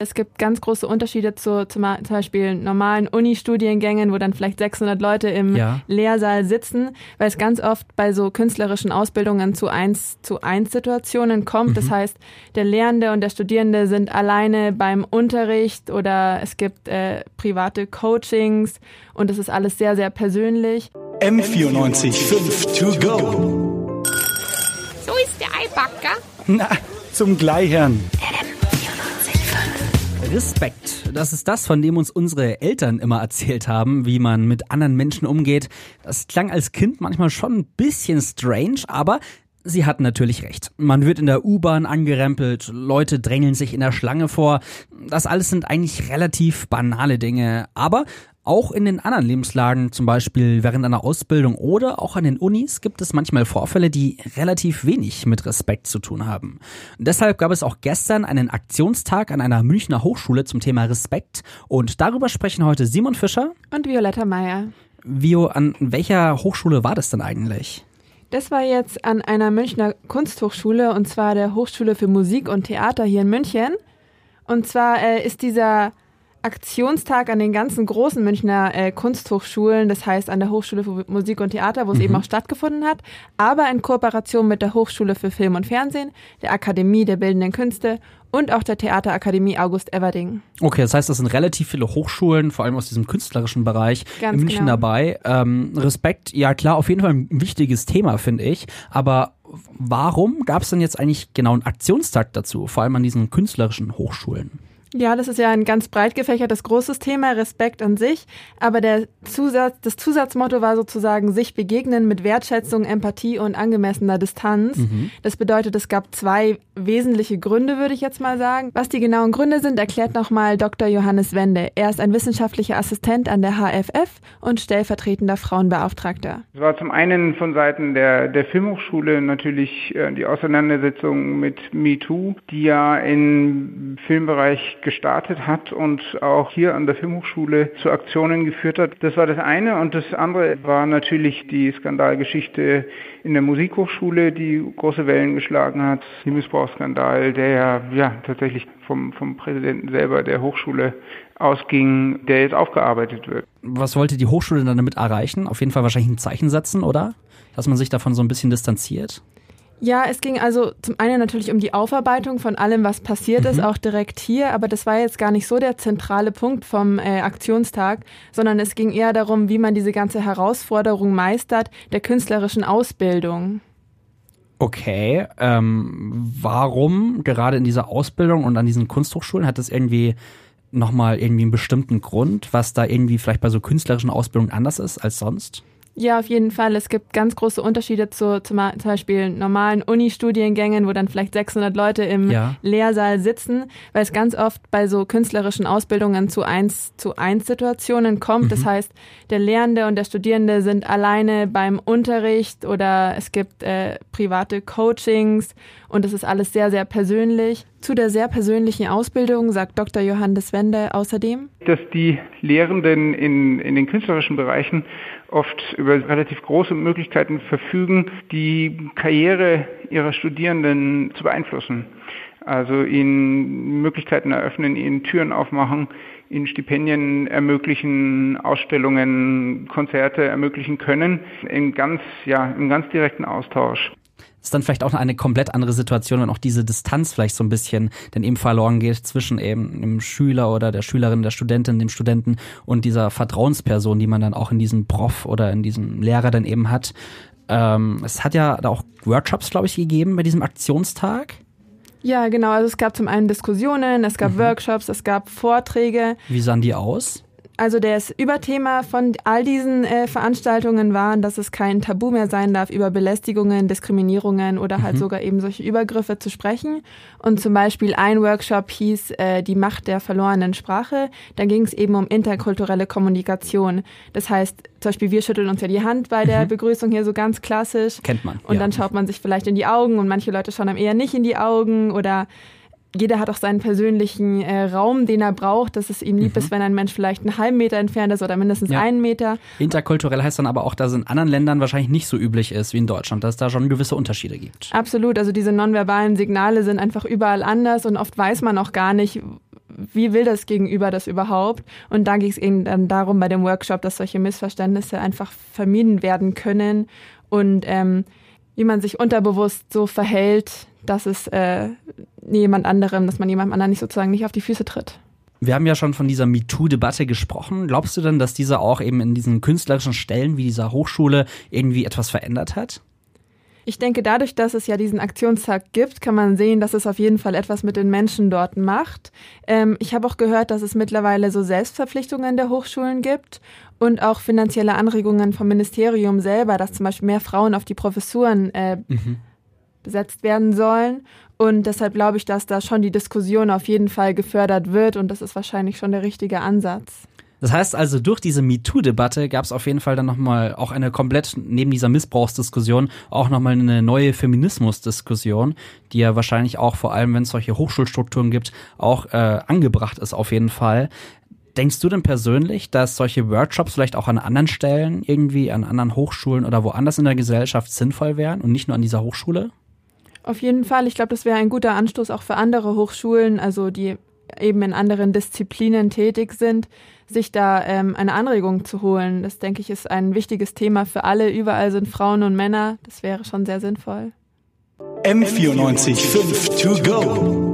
Es gibt ganz große Unterschiede zu zum Beispiel normalen Uni-Studiengängen, wo dann vielleicht 600 Leute im ja. Lehrsaal sitzen, weil es ganz oft bei so künstlerischen Ausbildungen zu eins zu eins Situationen kommt. Mhm. Das heißt, der Lehrende und der Studierende sind alleine beim Unterricht oder es gibt äh, private Coachings und es ist alles sehr, sehr persönlich. M94 5 to go. So ist der Eibacker. Na, zum Gleichern. Respekt, das ist das, von dem uns unsere Eltern immer erzählt haben, wie man mit anderen Menschen umgeht. Das klang als Kind manchmal schon ein bisschen strange, aber Sie hatten natürlich recht. Man wird in der U-Bahn angerempelt, Leute drängeln sich in der Schlange vor. Das alles sind eigentlich relativ banale Dinge. Aber auch in den anderen Lebenslagen, zum Beispiel während einer Ausbildung oder auch an den Unis, gibt es manchmal Vorfälle, die relativ wenig mit Respekt zu tun haben. Deshalb gab es auch gestern einen Aktionstag an einer Münchner Hochschule zum Thema Respekt. Und darüber sprechen heute Simon Fischer und Violetta Meyer. Vio, an welcher Hochschule war das denn eigentlich? Das war jetzt an einer Münchner Kunsthochschule und zwar der Hochschule für Musik und Theater hier in München. Und zwar äh, ist dieser Aktionstag an den ganzen großen Münchner äh, Kunsthochschulen, das heißt an der Hochschule für Musik und Theater, wo es mhm. eben auch stattgefunden hat, aber in Kooperation mit der Hochschule für Film und Fernsehen, der Akademie der Bildenden Künste und auch der Theaterakademie August Everding. Okay, das heißt, das sind relativ viele Hochschulen, vor allem aus diesem künstlerischen Bereich, Ganz in München genau. dabei. Ähm, Respekt, ja klar, auf jeden Fall ein wichtiges Thema, finde ich. Aber warum gab es denn jetzt eigentlich genau einen Aktionstag dazu, vor allem an diesen künstlerischen Hochschulen? Ja, das ist ja ein ganz breit gefächertes großes Thema, Respekt an sich. Aber der Zusatz, das Zusatzmotto war sozusagen sich begegnen mit Wertschätzung, Empathie und angemessener Distanz. Mhm. Das bedeutet, es gab zwei wesentliche Gründe, würde ich jetzt mal sagen. Was die genauen Gründe sind, erklärt nochmal Dr. Johannes Wende. Er ist ein wissenschaftlicher Assistent an der HFF und stellvertretender Frauenbeauftragter. Es war zum einen von Seiten der, der Filmhochschule natürlich äh, die Auseinandersetzung mit MeToo, die ja im Filmbereich gestartet hat und auch hier an der Filmhochschule zu Aktionen geführt hat. Das war das eine und das andere war natürlich die Skandalgeschichte in der Musikhochschule, die große Wellen geschlagen hat. Die Missbrauchsskandal, der ja, ja tatsächlich vom, vom Präsidenten selber der Hochschule ausging, der jetzt aufgearbeitet wird. Was wollte die Hochschule dann damit erreichen? Auf jeden Fall wahrscheinlich ein Zeichen setzen, oder? Dass man sich davon so ein bisschen distanziert? Ja, es ging also zum einen natürlich um die Aufarbeitung von allem, was passiert mhm. ist, auch direkt hier, aber das war jetzt gar nicht so der zentrale Punkt vom äh, Aktionstag, sondern es ging eher darum, wie man diese ganze Herausforderung meistert der künstlerischen Ausbildung. Okay, ähm, warum gerade in dieser Ausbildung und an diesen Kunsthochschulen hat das irgendwie nochmal irgendwie einen bestimmten Grund, was da irgendwie vielleicht bei so künstlerischen Ausbildungen anders ist als sonst? Ja, auf jeden Fall. Es gibt ganz große Unterschiede zu zum Beispiel normalen Uni-Studiengängen, wo dann vielleicht 600 Leute im ja. Lehrsaal sitzen, weil es ganz oft bei so künstlerischen Ausbildungen zu eins zu eins Situationen kommt. Mhm. Das heißt, der Lehrende und der Studierende sind alleine beim Unterricht oder es gibt äh, private Coachings und es ist alles sehr, sehr persönlich. Zu der sehr persönlichen Ausbildung sagt Dr. Johannes Wende außerdem, dass die Lehrenden in, in den künstlerischen Bereichen oft über relativ große Möglichkeiten verfügen, die Karriere ihrer Studierenden zu beeinflussen. Also ihnen Möglichkeiten eröffnen, ihnen Türen aufmachen, ihnen Stipendien ermöglichen, Ausstellungen, Konzerte ermöglichen können, in ganz, ja, im ganz direkten Austausch ist dann vielleicht auch eine komplett andere Situation, wenn auch diese Distanz vielleicht so ein bisschen dann eben verloren geht zwischen eben dem Schüler oder der Schülerin, der Studentin, dem Studenten und dieser Vertrauensperson, die man dann auch in diesem Prof oder in diesem Lehrer dann eben hat. Ähm, es hat ja da auch Workshops, glaube ich, gegeben bei diesem Aktionstag. Ja, genau. Also es gab zum einen Diskussionen, es gab mhm. Workshops, es gab Vorträge. Wie sahen die aus? Also das Überthema von all diesen äh, Veranstaltungen war, dass es kein Tabu mehr sein darf, über Belästigungen, Diskriminierungen oder halt mhm. sogar eben solche Übergriffe zu sprechen. Und zum Beispiel ein Workshop hieß äh, Die Macht der verlorenen Sprache. Da ging es eben um interkulturelle Kommunikation. Das heißt, zum Beispiel wir schütteln uns ja die Hand bei der mhm. Begrüßung hier so ganz klassisch. Kennt man. Und ja. dann schaut man sich vielleicht in die Augen und manche Leute schauen einem eher nicht in die Augen oder jeder hat auch seinen persönlichen äh, Raum, den er braucht, dass es ihm lieb mhm. ist, wenn ein Mensch vielleicht einen halben Meter entfernt ist oder mindestens ja. einen Meter. Interkulturell heißt dann aber auch, dass es in anderen Ländern wahrscheinlich nicht so üblich ist wie in Deutschland, dass es da schon gewisse Unterschiede gibt. Absolut, also diese nonverbalen Signale sind einfach überall anders und oft weiß man auch gar nicht, wie will das Gegenüber das überhaupt? Und da ging es eben dann darum bei dem Workshop, dass solche Missverständnisse einfach vermieden werden können und ähm, wie man sich unterbewusst so verhält, dass es äh, jemand anderem, dass man jemandem anderen nicht sozusagen nicht auf die Füße tritt. Wir haben ja schon von dieser MeToo-Debatte gesprochen. Glaubst du denn, dass diese auch eben in diesen künstlerischen Stellen wie dieser Hochschule irgendwie etwas verändert hat? Ich denke, dadurch, dass es ja diesen Aktionstag gibt, kann man sehen, dass es auf jeden Fall etwas mit den Menschen dort macht. Ähm, ich habe auch gehört, dass es mittlerweile so Selbstverpflichtungen der Hochschulen gibt und auch finanzielle Anregungen vom Ministerium selber, dass zum Beispiel mehr Frauen auf die Professuren äh, mhm. Besetzt werden sollen. Und deshalb glaube ich, dass da schon die Diskussion auf jeden Fall gefördert wird und das ist wahrscheinlich schon der richtige Ansatz. Das heißt also, durch diese MeToo-Debatte gab es auf jeden Fall dann nochmal auch eine komplett, neben dieser Missbrauchsdiskussion, auch nochmal eine neue Feminismusdiskussion, die ja wahrscheinlich auch, vor allem wenn es solche Hochschulstrukturen gibt, auch äh, angebracht ist auf jeden Fall. Denkst du denn persönlich, dass solche Workshops vielleicht auch an anderen Stellen, irgendwie an anderen Hochschulen oder woanders in der Gesellschaft sinnvoll wären und nicht nur an dieser Hochschule? Auf jeden Fall. Ich glaube, das wäre ein guter Anstoß auch für andere Hochschulen, also die eben in anderen Disziplinen tätig sind, sich da ähm, eine Anregung zu holen. Das denke ich ist ein wichtiges Thema für alle. Überall sind Frauen und Männer. Das wäre schon sehr sinnvoll. M94 5 to go.